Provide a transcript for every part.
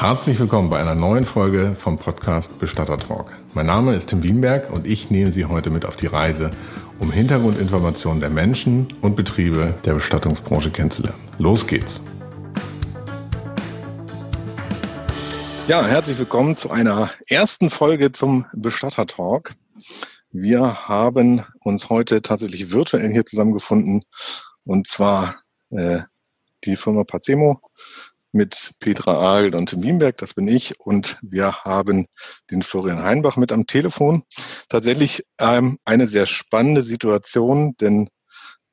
Herzlich willkommen bei einer neuen Folge vom Podcast Bestatter Talk. Mein Name ist Tim Wienberg und ich nehme Sie heute mit auf die Reise, um Hintergrundinformationen der Menschen und Betriebe der Bestattungsbranche kennenzulernen. Los geht's! Ja, herzlich willkommen zu einer ersten Folge zum Bestatter Talk. Wir haben uns heute tatsächlich virtuell hier zusammengefunden und zwar äh, die Firma Pazemo mit Petra Agel und Tim Wienberg, das bin ich, und wir haben den Florian Heinbach mit am Telefon. Tatsächlich ähm, eine sehr spannende Situation, denn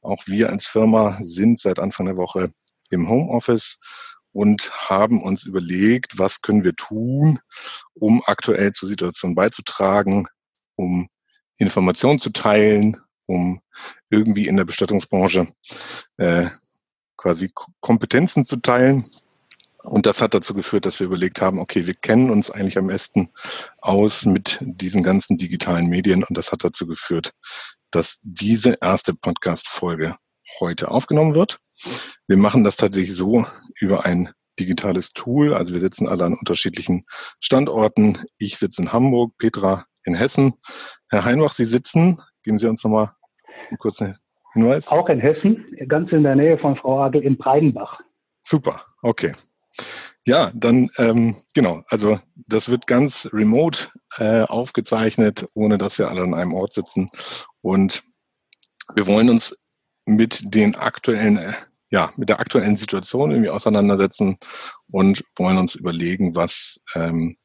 auch wir als Firma sind seit Anfang der Woche im Homeoffice und haben uns überlegt, was können wir tun, um aktuell zur Situation beizutragen, um Informationen zu teilen, um irgendwie in der Bestattungsbranche äh, quasi Kompetenzen zu teilen und das hat dazu geführt, dass wir überlegt haben, okay, wir kennen uns eigentlich am besten aus mit diesen ganzen digitalen Medien. Und das hat dazu geführt, dass diese erste Podcast-Folge heute aufgenommen wird. Wir machen das tatsächlich so über ein digitales Tool. Also wir sitzen alle an unterschiedlichen Standorten. Ich sitze in Hamburg, Petra in Hessen. Herr Heinbach, Sie sitzen. Geben Sie uns nochmal einen kurzen Hinweis. Auch in Hessen, ganz in der Nähe von Frau Agel in Breidenbach. Super, okay. Ja, dann ähm, genau. Also das wird ganz remote äh, aufgezeichnet, ohne dass wir alle an einem Ort sitzen. Und wir wollen uns mit den aktuellen, äh, ja, mit der aktuellen Situation irgendwie auseinandersetzen und wollen uns überlegen, was ähm,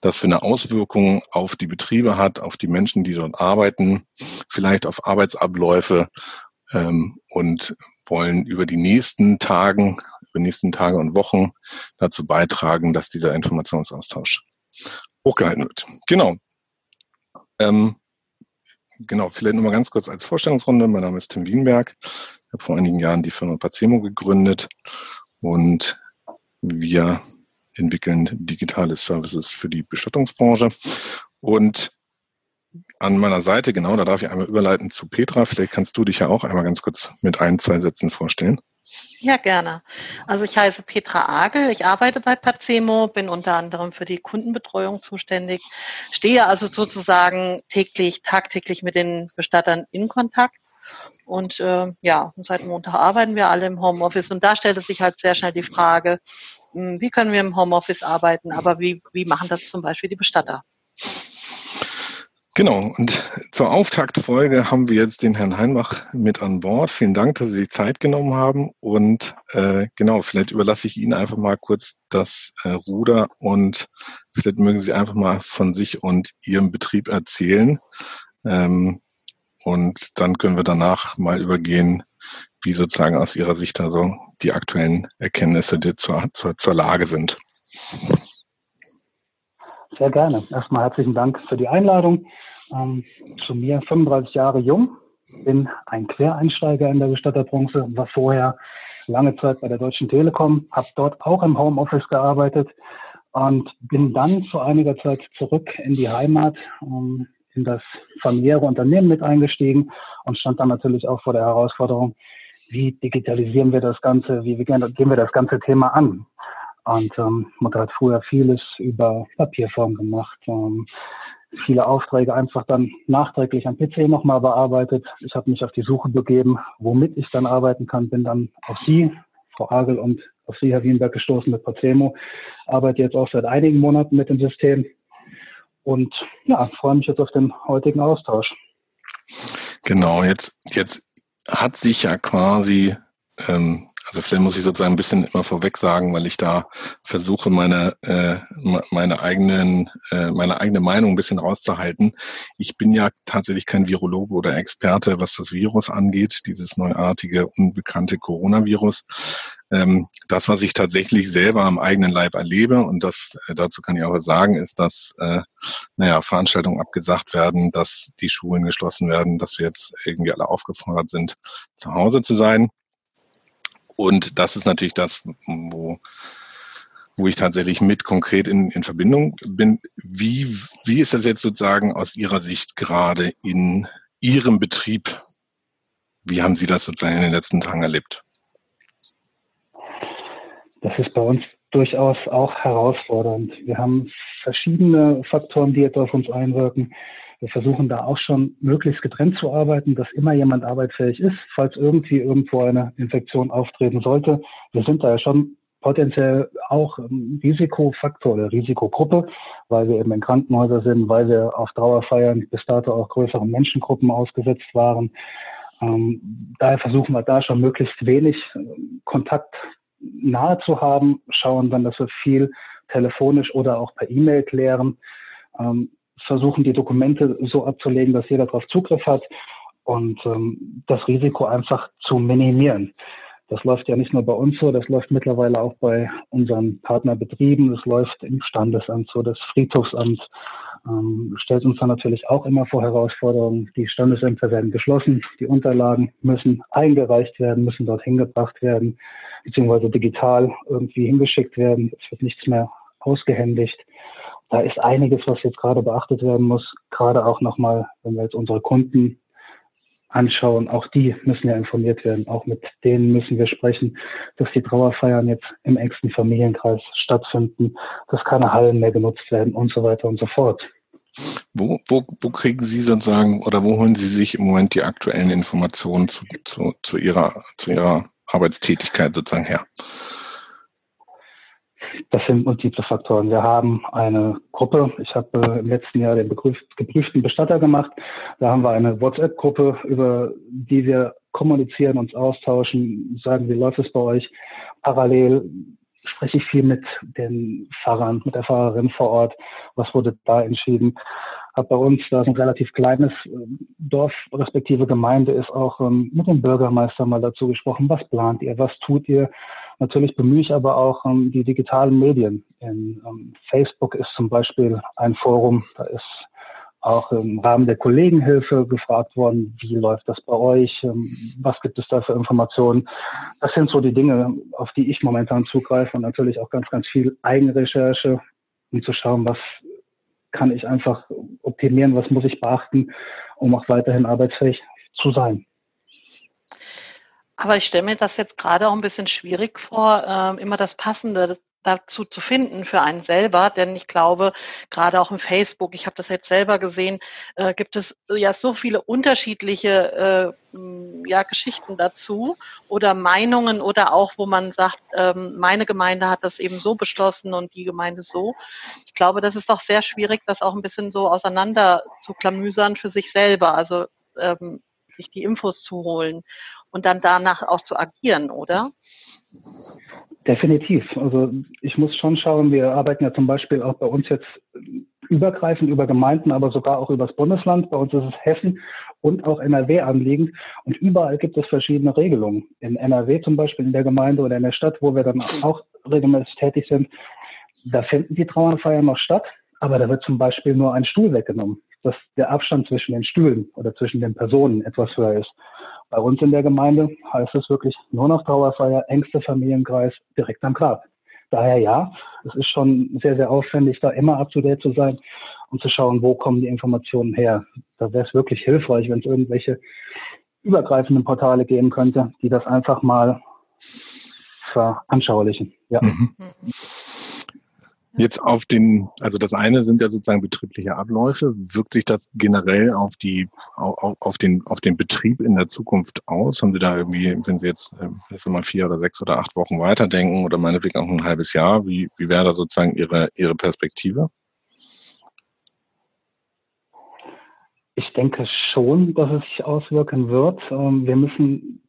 das für eine Auswirkung auf die Betriebe hat, auf die Menschen, die dort arbeiten, vielleicht auf Arbeitsabläufe ähm, und wollen über die nächsten Tagen, über die nächsten Tage und Wochen dazu beitragen, dass dieser Informationsaustausch hochgehalten wird. Genau. Ähm, genau, vielleicht nochmal ganz kurz als Vorstellungsrunde. Mein Name ist Tim Wienberg. Ich habe vor einigen Jahren die Firma Pacemo gegründet und wir entwickeln digitale Services für die Bestattungsbranche. Und an meiner Seite, genau, da darf ich einmal überleiten zu Petra. Vielleicht kannst du dich ja auch einmal ganz kurz mit ein, zwei Sätzen vorstellen. Ja, gerne. Also ich heiße Petra Agel, ich arbeite bei Pacemo, bin unter anderem für die Kundenbetreuung zuständig, stehe also sozusagen täglich, tagtäglich mit den Bestattern in Kontakt. Und äh, ja, seit Montag arbeiten wir alle im Homeoffice und da stellte sich halt sehr schnell die Frage, hm, wie können wir im Homeoffice arbeiten, aber wie, wie machen das zum Beispiel die Bestatter? Genau, und zur Auftaktfolge haben wir jetzt den Herrn Heinbach mit an Bord. Vielen Dank, dass Sie sich Zeit genommen haben. Und äh, genau, vielleicht überlasse ich Ihnen einfach mal kurz das äh, Ruder und vielleicht mögen Sie einfach mal von sich und Ihrem Betrieb erzählen. Ähm, und dann können wir danach mal übergehen, wie sozusagen aus Ihrer Sicht also die aktuellen Erkenntnisse die zur, zur, zur Lage sind. Sehr gerne. Erstmal herzlichen Dank für die Einladung. Ähm, zu mir 35 Jahre jung, bin ein Quereinsteiger in der Bestatterbranche, war vorher lange Zeit bei der Deutschen Telekom, habe dort auch im Homeoffice gearbeitet und bin dann vor einiger Zeit zurück in die Heimat, um, in das familiäre Unternehmen mit eingestiegen und stand dann natürlich auch vor der Herausforderung, wie digitalisieren wir das Ganze, wie gehen wir das ganze Thema an? Und ähm, man hat früher vieles über Papierform gemacht, ähm, viele Aufträge einfach dann nachträglich am PC nochmal bearbeitet. Ich habe mich auf die Suche begeben, womit ich dann arbeiten kann, bin dann auf Sie, Frau Agel und auf Sie, Herr Wienberg, gestoßen mit Pacemo. Arbeite jetzt auch seit einigen Monaten mit dem System und ja, freue mich jetzt auf den heutigen Austausch. Genau, jetzt, jetzt hat sich ja quasi ähm, also vielleicht muss ich sozusagen ein bisschen immer vorweg sagen, weil ich da versuche, meine, äh, meine eigenen, äh, meine eigene Meinung ein bisschen rauszuhalten. Ich bin ja tatsächlich kein Virologe oder Experte, was das Virus angeht, dieses neuartige, unbekannte Coronavirus. Ähm, das, was ich tatsächlich selber am eigenen Leib erlebe, und das äh, dazu kann ich auch sagen, ist, dass äh, naja, Veranstaltungen abgesagt werden, dass die Schulen geschlossen werden, dass wir jetzt irgendwie alle aufgefordert sind, zu Hause zu sein. Und das ist natürlich das, wo, wo ich tatsächlich mit konkret in, in Verbindung bin. Wie, wie ist das jetzt sozusagen aus Ihrer Sicht gerade in Ihrem Betrieb? Wie haben Sie das sozusagen in den letzten Tagen erlebt? Das ist bei uns durchaus auch herausfordernd. Wir haben verschiedene Faktoren, die jetzt auf uns einwirken. Wir versuchen da auch schon möglichst getrennt zu arbeiten, dass immer jemand arbeitsfähig ist, falls irgendwie irgendwo eine Infektion auftreten sollte. Wir sind da ja schon potenziell auch Risikofaktor oder Risikogruppe, weil wir eben in Krankenhäusern sind, weil wir auf Trauerfeiern bis dato auch größeren Menschengruppen ausgesetzt waren. Ähm, daher versuchen wir da schon möglichst wenig äh, Kontakt nahe zu haben, schauen dann, dass wir viel telefonisch oder auch per E-Mail klären, ähm, versuchen die Dokumente so abzulegen, dass jeder darauf Zugriff hat und ähm, das Risiko einfach zu minimieren. Das läuft ja nicht nur bei uns so, das läuft mittlerweile auch bei unseren Partnerbetrieben, das läuft im Standesamt so, das Friedhofsamt ähm, stellt uns dann natürlich auch immer vor Herausforderungen. Die Standesämter werden geschlossen, die Unterlagen müssen eingereicht werden, müssen dort hingebracht werden, beziehungsweise digital irgendwie hingeschickt werden. Es wird nichts mehr ausgehändigt. Da ist einiges, was jetzt gerade beachtet werden muss, gerade auch nochmal, wenn wir jetzt unsere Kunden anschauen. Auch die müssen ja informiert werden. Auch mit denen müssen wir sprechen, dass die Trauerfeiern jetzt im engsten Familienkreis stattfinden, dass keine Hallen mehr genutzt werden und so weiter und so fort. Wo, wo, wo kriegen Sie sozusagen oder wo holen Sie sich im Moment die aktuellen Informationen zu, zu, zu, ihrer, zu Ihrer Arbeitstätigkeit sozusagen her? Das sind multiple Faktoren. Wir haben eine Gruppe. Ich habe äh, im letzten Jahr den geprüften Bestatter gemacht. Da haben wir eine WhatsApp-Gruppe, über die wir kommunizieren, uns austauschen, sagen, wie läuft es bei euch. Parallel spreche ich viel mit den Pfarrern, mit der Pfarrerin vor Ort. Was wurde da entschieden? Hab bei uns, da ist ein relativ kleines äh, Dorf, respektive Gemeinde, ist auch ähm, mit dem Bürgermeister mal dazu gesprochen. Was plant ihr? Was tut ihr? Natürlich bemühe ich aber auch ähm, die digitalen Medien. In ähm, Facebook ist zum Beispiel ein Forum, da ist auch im Rahmen der Kollegenhilfe gefragt worden, wie läuft das bei euch, ähm, was gibt es da für Informationen. Das sind so die Dinge, auf die ich momentan zugreife und natürlich auch ganz, ganz viel Eigenrecherche, um zu schauen, was kann ich einfach optimieren, was muss ich beachten, um auch weiterhin arbeitsfähig zu sein. Aber ich stelle mir das jetzt gerade auch ein bisschen schwierig vor, äh, immer das Passende dazu zu finden für einen selber, denn ich glaube, gerade auch im Facebook, ich habe das jetzt selber gesehen, äh, gibt es ja so viele unterschiedliche äh, ja, Geschichten dazu oder Meinungen oder auch, wo man sagt, ähm, meine Gemeinde hat das eben so beschlossen und die Gemeinde so. Ich glaube, das ist doch sehr schwierig, das auch ein bisschen so auseinander zu klamüsern für sich selber. Also ähm, sich die Infos zu holen und dann danach auch zu agieren, oder? Definitiv. Also ich muss schon schauen, wir arbeiten ja zum Beispiel auch bei uns jetzt übergreifend über Gemeinden, aber sogar auch übers Bundesland. Bei uns ist es Hessen und auch NRW anliegend. Und überall gibt es verschiedene Regelungen. In NRW zum Beispiel, in der Gemeinde oder in der Stadt, wo wir dann auch regelmäßig tätig sind, da finden die Trauerfeiern noch statt, aber da wird zum Beispiel nur ein Stuhl weggenommen dass der Abstand zwischen den Stühlen oder zwischen den Personen etwas höher ist. Bei uns in der Gemeinde heißt es wirklich nur noch Trauerfeier, engster Familienkreis, direkt am Grab. Daher ja, es ist schon sehr, sehr aufwendig, da immer up to date zu sein und zu schauen, wo kommen die Informationen her. Da wäre es wirklich hilfreich, wenn es irgendwelche übergreifenden Portale geben könnte, die das einfach mal veranschaulichen. Ja. Mhm. Jetzt auf den, also das eine sind ja sozusagen betriebliche Abläufe. Wirkt sich das generell auf die, auf, auf den, auf den Betrieb in der Zukunft aus? Haben Sie da irgendwie, wenn Sie jetzt, jetzt mal vier oder sechs oder acht Wochen weiterdenken oder meinetwegen auch ein halbes Jahr, wie, wie wäre da sozusagen Ihre, Ihre Perspektive? Ich denke schon, dass es sich auswirken wird. Ähm, wir müssen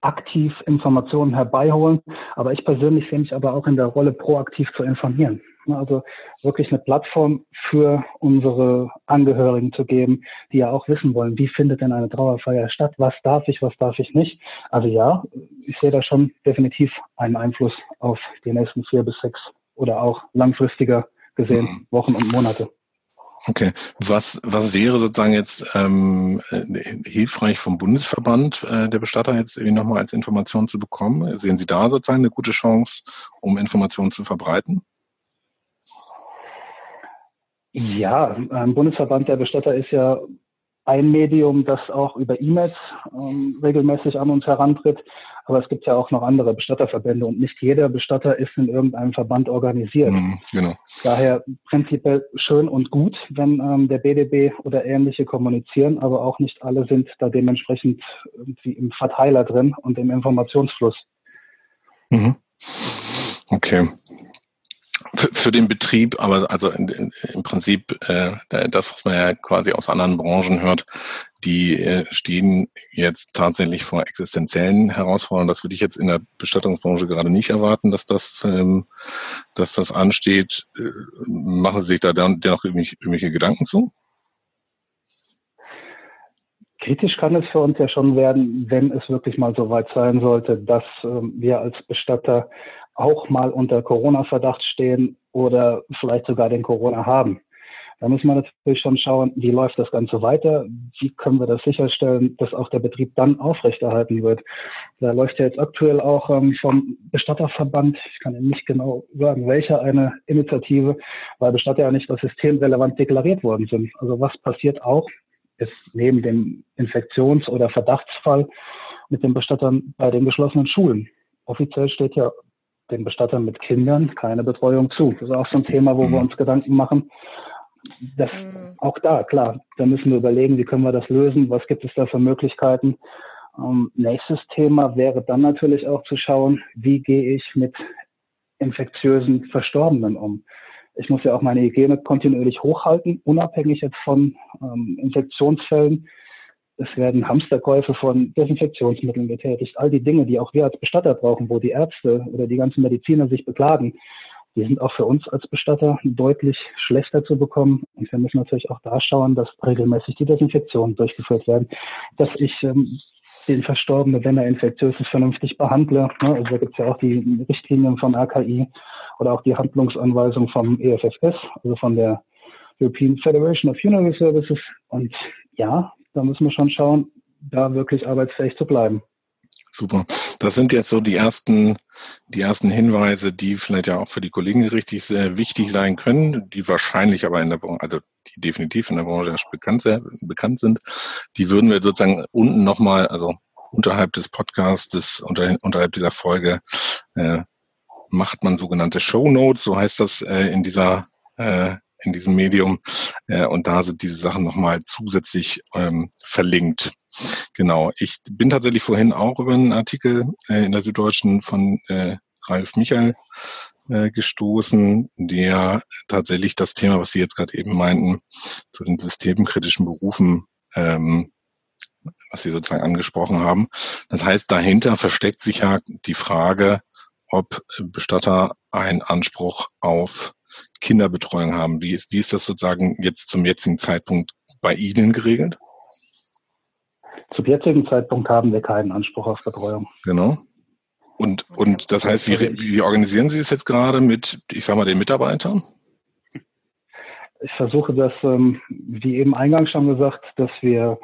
aktiv Informationen herbeiholen. Aber ich persönlich sehe mich aber auch in der Rolle, proaktiv zu informieren. Also wirklich eine Plattform für unsere Angehörigen zu geben, die ja auch wissen wollen, wie findet denn eine Trauerfeier statt, was darf ich, was darf ich nicht. Also ja, ich sehe da schon definitiv einen Einfluss auf die nächsten vier bis sechs oder auch langfristiger gesehen mhm. Wochen und Monate. Okay. Was, was wäre sozusagen jetzt ähm, hilfreich vom Bundesverband äh, der Bestatter jetzt irgendwie nochmal als Information zu bekommen? Sehen Sie da sozusagen eine gute Chance, um Informationen zu verbreiten? Ja, ein Bundesverband der Bestatter ist ja ein Medium, das auch über E-Mails ähm, regelmäßig an uns herantritt. Aber es gibt ja auch noch andere Bestatterverbände und nicht jeder Bestatter ist in irgendeinem Verband organisiert. Mhm, genau. Daher prinzipiell schön und gut, wenn ähm, der BDB oder ähnliche kommunizieren, aber auch nicht alle sind da dementsprechend irgendwie im Verteiler drin und im Informationsfluss. Mhm. Okay für, für den Betrieb, aber also in, in, im Prinzip äh, das, was man ja quasi aus anderen Branchen hört, die äh, stehen jetzt tatsächlich vor existenziellen Herausforderungen. Das würde ich jetzt in der Bestattungsbranche gerade nicht erwarten, dass das, ähm, dass das ansteht. Äh, machen Sie sich da dann dennoch irgendwelche, Gedanken zu? Kritisch kann es für uns ja schon werden, wenn es wirklich mal so weit sein sollte, dass ähm, wir als Bestatter auch mal unter Corona-Verdacht stehen oder vielleicht sogar den Corona haben. Da muss man natürlich schon schauen, wie läuft das Ganze weiter? Wie können wir das sicherstellen, dass auch der Betrieb dann aufrechterhalten wird? Da läuft ja jetzt aktuell auch ähm, vom Bestatterverband, ich kann Ihnen nicht genau sagen, welche eine Initiative, weil Bestatter ja nicht als systemrelevant deklariert worden sind. Also was passiert auch ist neben dem Infektions- oder Verdachtsfall mit den Bestattern bei den geschlossenen Schulen? Offiziell steht ja den Bestattern mit Kindern keine Betreuung zu. Das ist auch so ein Thema, wo mhm. wir uns Gedanken machen. Das, mhm. Auch da, klar, da müssen wir überlegen, wie können wir das lösen, was gibt es da für Möglichkeiten. Ähm, nächstes Thema wäre dann natürlich auch zu schauen, wie gehe ich mit infektiösen Verstorbenen um. Ich muss ja auch meine Hygiene kontinuierlich hochhalten, unabhängig jetzt von ähm, Infektionsfällen. Es werden Hamsterkäufe von Desinfektionsmitteln getätigt. All die Dinge, die auch wir als Bestatter brauchen, wo die Ärzte oder die ganzen Mediziner sich beklagen, die sind auch für uns als Bestatter deutlich schlechter zu bekommen. Und wir müssen natürlich auch da schauen, dass regelmäßig die Desinfektionen durchgeführt werden, dass ich ähm, den Verstorbenen, wenn er infektiös ist, vernünftig behandle. Ne? Also da gibt es ja auch die Richtlinien vom RKI oder auch die Handlungsanweisung vom EFSS, also von der European Federation of Funeral Services. Und ja, da müssen wir schon schauen, da wirklich arbeitsfähig zu bleiben. Super. Das sind jetzt so die ersten, die ersten Hinweise, die vielleicht ja auch für die Kollegen richtig sehr wichtig sein können, die wahrscheinlich aber in der Branche, also die definitiv in der Branche bekannt, bekannt sind. Die würden wir sozusagen unten nochmal, also unterhalb des Podcasts, unter, unterhalb dieser Folge, äh, macht man sogenannte Show Notes, so heißt das äh, in dieser äh, in diesem Medium. Äh, und da sind diese Sachen nochmal zusätzlich ähm, verlinkt. Genau. Ich bin tatsächlich vorhin auch über einen Artikel äh, in der Süddeutschen von äh, Ralf Michael äh, gestoßen, der tatsächlich das Thema, was Sie jetzt gerade eben meinten, zu den systemkritischen Berufen ähm, was Sie sozusagen angesprochen haben. Das heißt, dahinter versteckt sich ja die Frage, ob Bestatter einen Anspruch auf Kinderbetreuung haben. Wie ist, wie ist das sozusagen jetzt zum jetzigen Zeitpunkt bei Ihnen geregelt? Zum jetzigen Zeitpunkt haben wir keinen Anspruch auf Betreuung. Genau. Und, und das heißt, wie, wie organisieren Sie es jetzt gerade mit, ich sag mal, den Mitarbeitern? Ich versuche das, ähm, wie eben eingangs schon gesagt, dass wir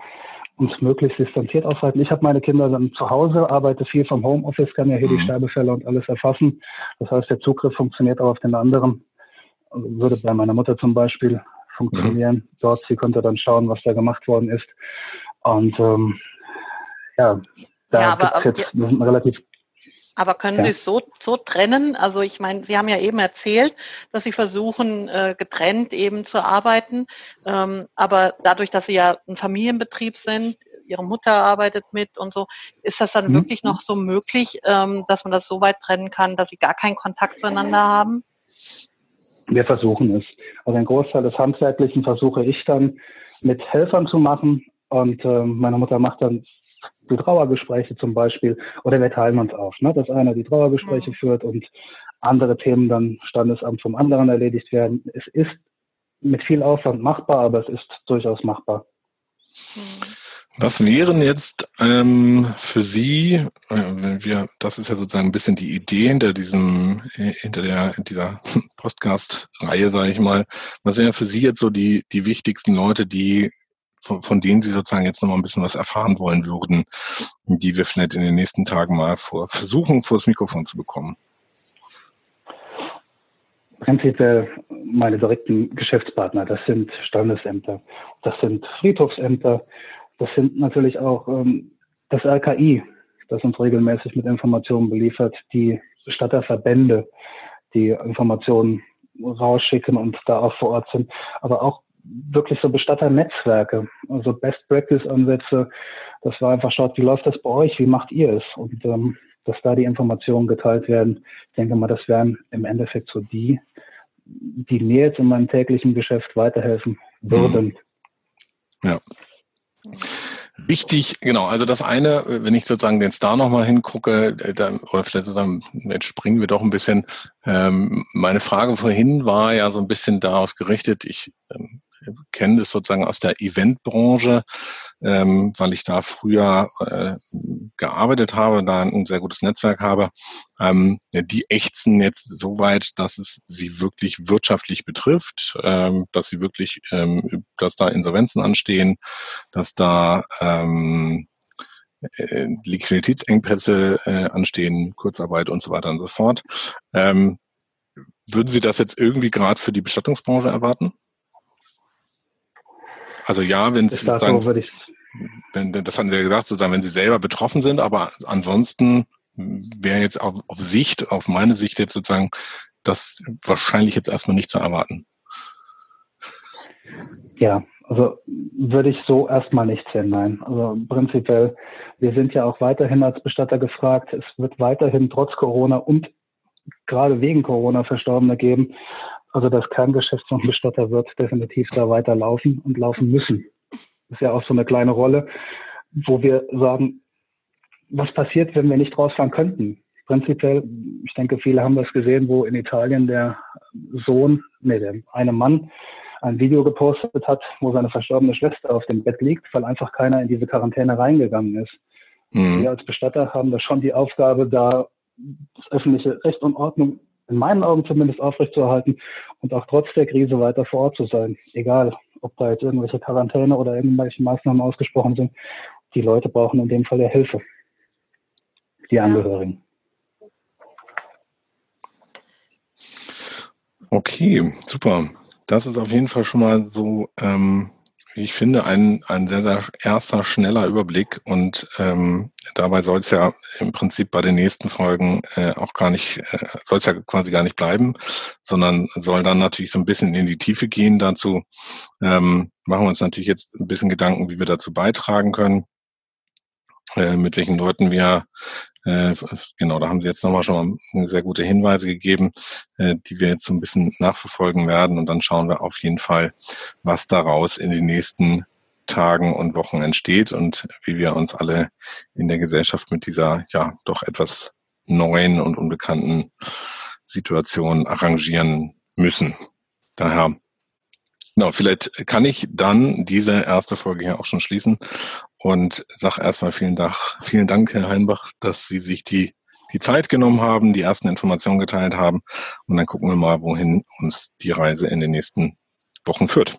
uns möglichst distanziert aufhalten. Ich habe meine Kinder dann zu Hause, arbeite viel vom Homeoffice, kann ja hier mhm. die Sterbefälle und alles erfassen. Das heißt, der Zugriff funktioniert auch auf den anderen würde bei meiner Mutter zum Beispiel funktionieren. Mhm. Dort, sie konnte dann schauen, was da gemacht worden ist. Und ähm, ja, da ja, aber, jetzt, ja. relativ aber können ja. Sie es so, so trennen? Also ich meine, Sie haben ja eben erzählt, dass Sie versuchen, äh, getrennt eben zu arbeiten. Ähm, aber dadurch, dass Sie ja ein Familienbetrieb sind, Ihre Mutter arbeitet mit und so, ist das dann mhm. wirklich noch so möglich, ähm, dass man das so weit trennen kann, dass Sie gar keinen Kontakt zueinander haben? Wir versuchen es. Also ein Großteil des Handwerklichen versuche ich dann mit Helfern zu machen und äh, meine Mutter macht dann die Trauergespräche zum Beispiel oder wir teilen uns auf, ne? dass einer die Trauergespräche mhm. führt und andere Themen dann Standesamt vom anderen erledigt werden. Es ist mit viel Aufwand machbar, aber es ist durchaus machbar. Mhm. Was wären jetzt ähm, für Sie, äh, wenn wir, das ist ja sozusagen ein bisschen die Idee hinter diesem, äh, hinter der, dieser Podcast-Reihe, sage ich mal, was wären für Sie jetzt so die, die wichtigsten Leute, die von, von denen Sie sozusagen jetzt noch mal ein bisschen was erfahren wollen würden, die wir vielleicht in den nächsten Tagen mal vor, versuchen, vor das Mikrofon zu bekommen? Prinzipiell meine direkten Geschäftspartner, das sind Standesämter, das sind Friedhofsämter, das sind natürlich auch ähm, das RKI, das uns regelmäßig mit Informationen beliefert, die Bestatterverbände, die Informationen rausschicken und da auch vor Ort sind, aber auch wirklich so Bestatternetzwerke, also Best Practice Ansätze, dass wir einfach schaut, wie läuft das bei euch, wie macht ihr es und ähm, dass da die Informationen geteilt werden. Ich denke mal, das wären im Endeffekt so die, die mir jetzt in meinem täglichen Geschäft weiterhelfen würden. Ja. Wichtig, genau. Also das eine, wenn ich sozusagen den Star nochmal hingucke, äh, dann, oder vielleicht sozusagen, jetzt springen wir doch ein bisschen. Ähm, meine Frage vorhin war ja so ein bisschen darauf gerichtet, ich ähm, kenne das sozusagen aus der Eventbranche, ähm, weil ich da früher äh, gearbeitet habe, da ein sehr gutes Netzwerk habe. Ähm, die ächzen jetzt so weit, dass es sie wirklich wirtschaftlich betrifft, ähm, dass sie wirklich, ähm, dass da Insolvenzen anstehen, dass da ähm, äh, Liquiditätsengpässe äh, anstehen, Kurzarbeit und so weiter und so fort. Ähm, würden Sie das jetzt irgendwie gerade für die Bestattungsbranche erwarten? Also ja, wenn Sie sozusagen, wenn, das hatten Sie ja gesagt, sozusagen, wenn Sie selber betroffen sind, aber ansonsten wäre jetzt auf, auf Sicht, auf meine Sicht jetzt sozusagen, das wahrscheinlich jetzt erstmal nicht zu erwarten. Ja, also würde ich so erstmal nicht sehen, nein. Also prinzipiell, wir sind ja auch weiterhin als Bestatter gefragt. Es wird weiterhin trotz Corona und gerade wegen Corona Verstorbene geben. Also das Kerngeschäft vom Bestatter wird definitiv da weiterlaufen und laufen müssen. Das ist ja auch so eine kleine Rolle, wo wir sagen, was passiert, wenn wir nicht rausfahren könnten? Prinzipiell, ich denke, viele haben das gesehen, wo in Italien der Sohn, nee, der eine Mann ein Video gepostet hat, wo seine verstorbene Schwester auf dem Bett liegt, weil einfach keiner in diese Quarantäne reingegangen ist. Mhm. Wir als Bestatter haben da schon die Aufgabe, da das öffentliche Recht und Ordnung in meinen Augen zumindest aufrechtzuerhalten und auch trotz der Krise weiter vor Ort zu sein. Egal, ob da jetzt irgendwelche Quarantäne oder irgendwelche Maßnahmen ausgesprochen sind. Die Leute brauchen in dem Fall ja Hilfe. Die Angehörigen. Okay, super. Das ist auf jeden Fall schon mal so ähm, ich finde, ein, ein sehr, sehr erster, schneller Überblick und ähm, dabei soll es ja im Prinzip bei den nächsten Folgen äh, auch gar nicht, äh, soll es ja quasi gar nicht bleiben, sondern soll dann natürlich so ein bisschen in die Tiefe gehen. Dazu ähm, machen wir uns natürlich jetzt ein bisschen Gedanken, wie wir dazu beitragen können, äh, mit welchen Leuten wir äh, genau, da haben Sie jetzt nochmal schon mal sehr gute Hinweise gegeben, äh, die wir jetzt so ein bisschen nachverfolgen werden. Und dann schauen wir auf jeden Fall, was daraus in den nächsten Tagen und Wochen entsteht und wie wir uns alle in der Gesellschaft mit dieser ja doch etwas neuen und unbekannten Situation arrangieren müssen. Daher Genau, vielleicht kann ich dann diese erste Folge hier auch schon schließen und sage erstmal vielen Dank, vielen Dank, Herr Heinbach, dass Sie sich die, die Zeit genommen haben, die ersten Informationen geteilt haben. Und dann gucken wir mal, wohin uns die Reise in den nächsten Wochen führt.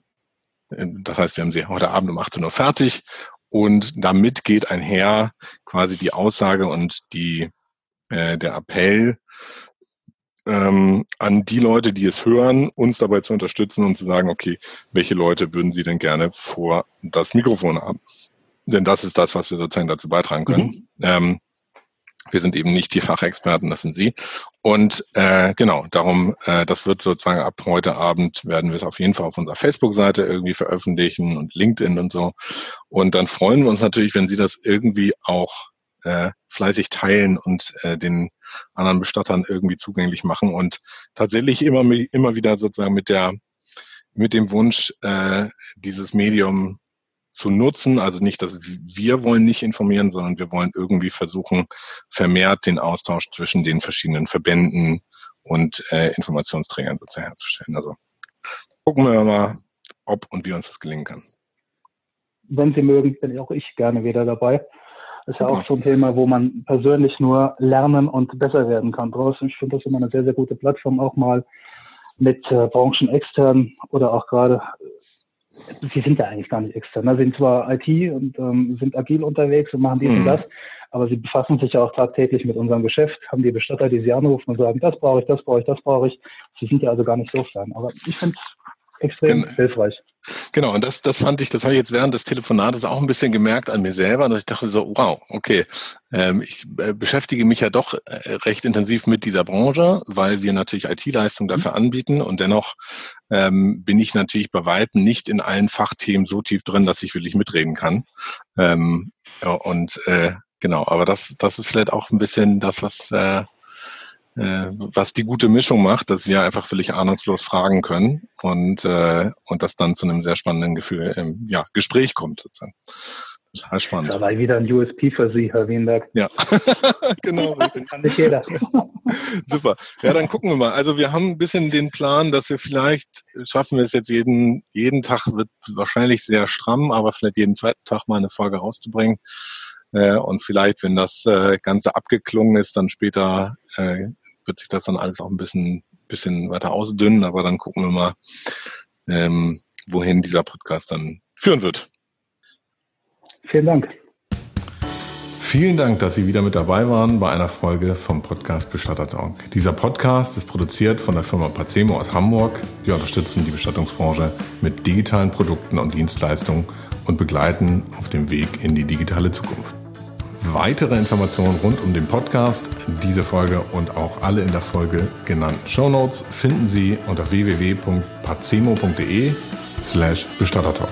Das heißt, wir haben sie heute Abend um 18 Uhr fertig und damit geht einher quasi die Aussage und die, äh, der Appell, ähm, an die Leute, die es hören, uns dabei zu unterstützen und zu sagen, okay, welche Leute würden Sie denn gerne vor das Mikrofon haben? Denn das ist das, was wir sozusagen dazu beitragen können. Mhm. Ähm, wir sind eben nicht die Fachexperten, das sind Sie. Und äh, genau, darum, äh, das wird sozusagen ab heute Abend werden wir es auf jeden Fall auf unserer Facebook-Seite irgendwie veröffentlichen und LinkedIn und so. Und dann freuen wir uns natürlich, wenn Sie das irgendwie auch äh, fleißig teilen und äh, den anderen Bestattern irgendwie zugänglich machen und tatsächlich immer immer wieder sozusagen mit der mit dem Wunsch äh, dieses Medium zu nutzen. Also nicht, dass wir wollen nicht informieren, sondern wir wollen irgendwie versuchen, vermehrt den Austausch zwischen den verschiedenen Verbänden und äh, Informationsträgern sozusagen herzustellen. Also gucken wir mal, ob und wie uns das gelingen kann. Wenn Sie mögen, bin auch ich gerne wieder dabei. Das ist ja auch so ein Thema, wo man persönlich nur lernen und besser werden kann draußen. Ich finde das immer eine sehr, sehr gute Plattform, auch mal mit äh, Branchenexternen oder auch gerade, sie sind ja eigentlich gar nicht extern, ne? sind zwar IT und ähm, sind agil unterwegs und machen dies mhm. und das, aber sie befassen sich ja auch tagtäglich mit unserem Geschäft, haben die Bestatter, die sie anrufen und sagen, das brauche ich, das brauche ich, das brauche ich. Sie sind ja also gar nicht so fern. Aber ich finde es extrem Gen hilfreich. Genau, und das, das fand ich, das habe ich jetzt während des Telefonates auch ein bisschen gemerkt an mir selber, dass ich dachte so, wow, okay, ähm, ich äh, beschäftige mich ja doch äh, recht intensiv mit dieser Branche, weil wir natürlich IT-Leistungen dafür mhm. anbieten und dennoch ähm, bin ich natürlich bei Weitem nicht in allen Fachthemen so tief drin, dass ich wirklich mitreden kann. Ähm, ja, und äh, genau, aber das, das ist vielleicht auch ein bisschen das, was äh, äh, was die gute Mischung macht, dass wir einfach völlig ahnungslos fragen können und, äh, und das dann zu einem sehr spannenden Gefühl, ähm, ja, Gespräch kommt sozusagen. Total spannend. Da war wieder ein USP für Sie, Herr Wienberg. Ja, genau. Kann nicht jeder. Super. Ja, dann gucken wir mal. Also wir haben ein bisschen den Plan, dass wir vielleicht schaffen wir es jetzt jeden, jeden Tag wird wahrscheinlich sehr stramm, aber vielleicht jeden zweiten Tag mal eine Folge rauszubringen. Äh, und vielleicht, wenn das äh, Ganze abgeklungen ist, dann später äh, wird sich das dann alles auch ein bisschen, bisschen weiter ausdünnen, aber dann gucken wir mal, ähm, wohin dieser Podcast dann führen wird. Vielen Dank. Vielen Dank, dass Sie wieder mit dabei waren bei einer Folge vom Podcast Bestatter Talk. Dieser Podcast ist produziert von der Firma Pacemo aus Hamburg. Wir unterstützen die Bestattungsbranche mit digitalen Produkten und Dienstleistungen und begleiten auf dem Weg in die digitale Zukunft. Weitere Informationen rund um den Podcast, diese Folge und auch alle in der Folge genannten Shownotes finden Sie unter www.pacemo.de slash Bestattertalk.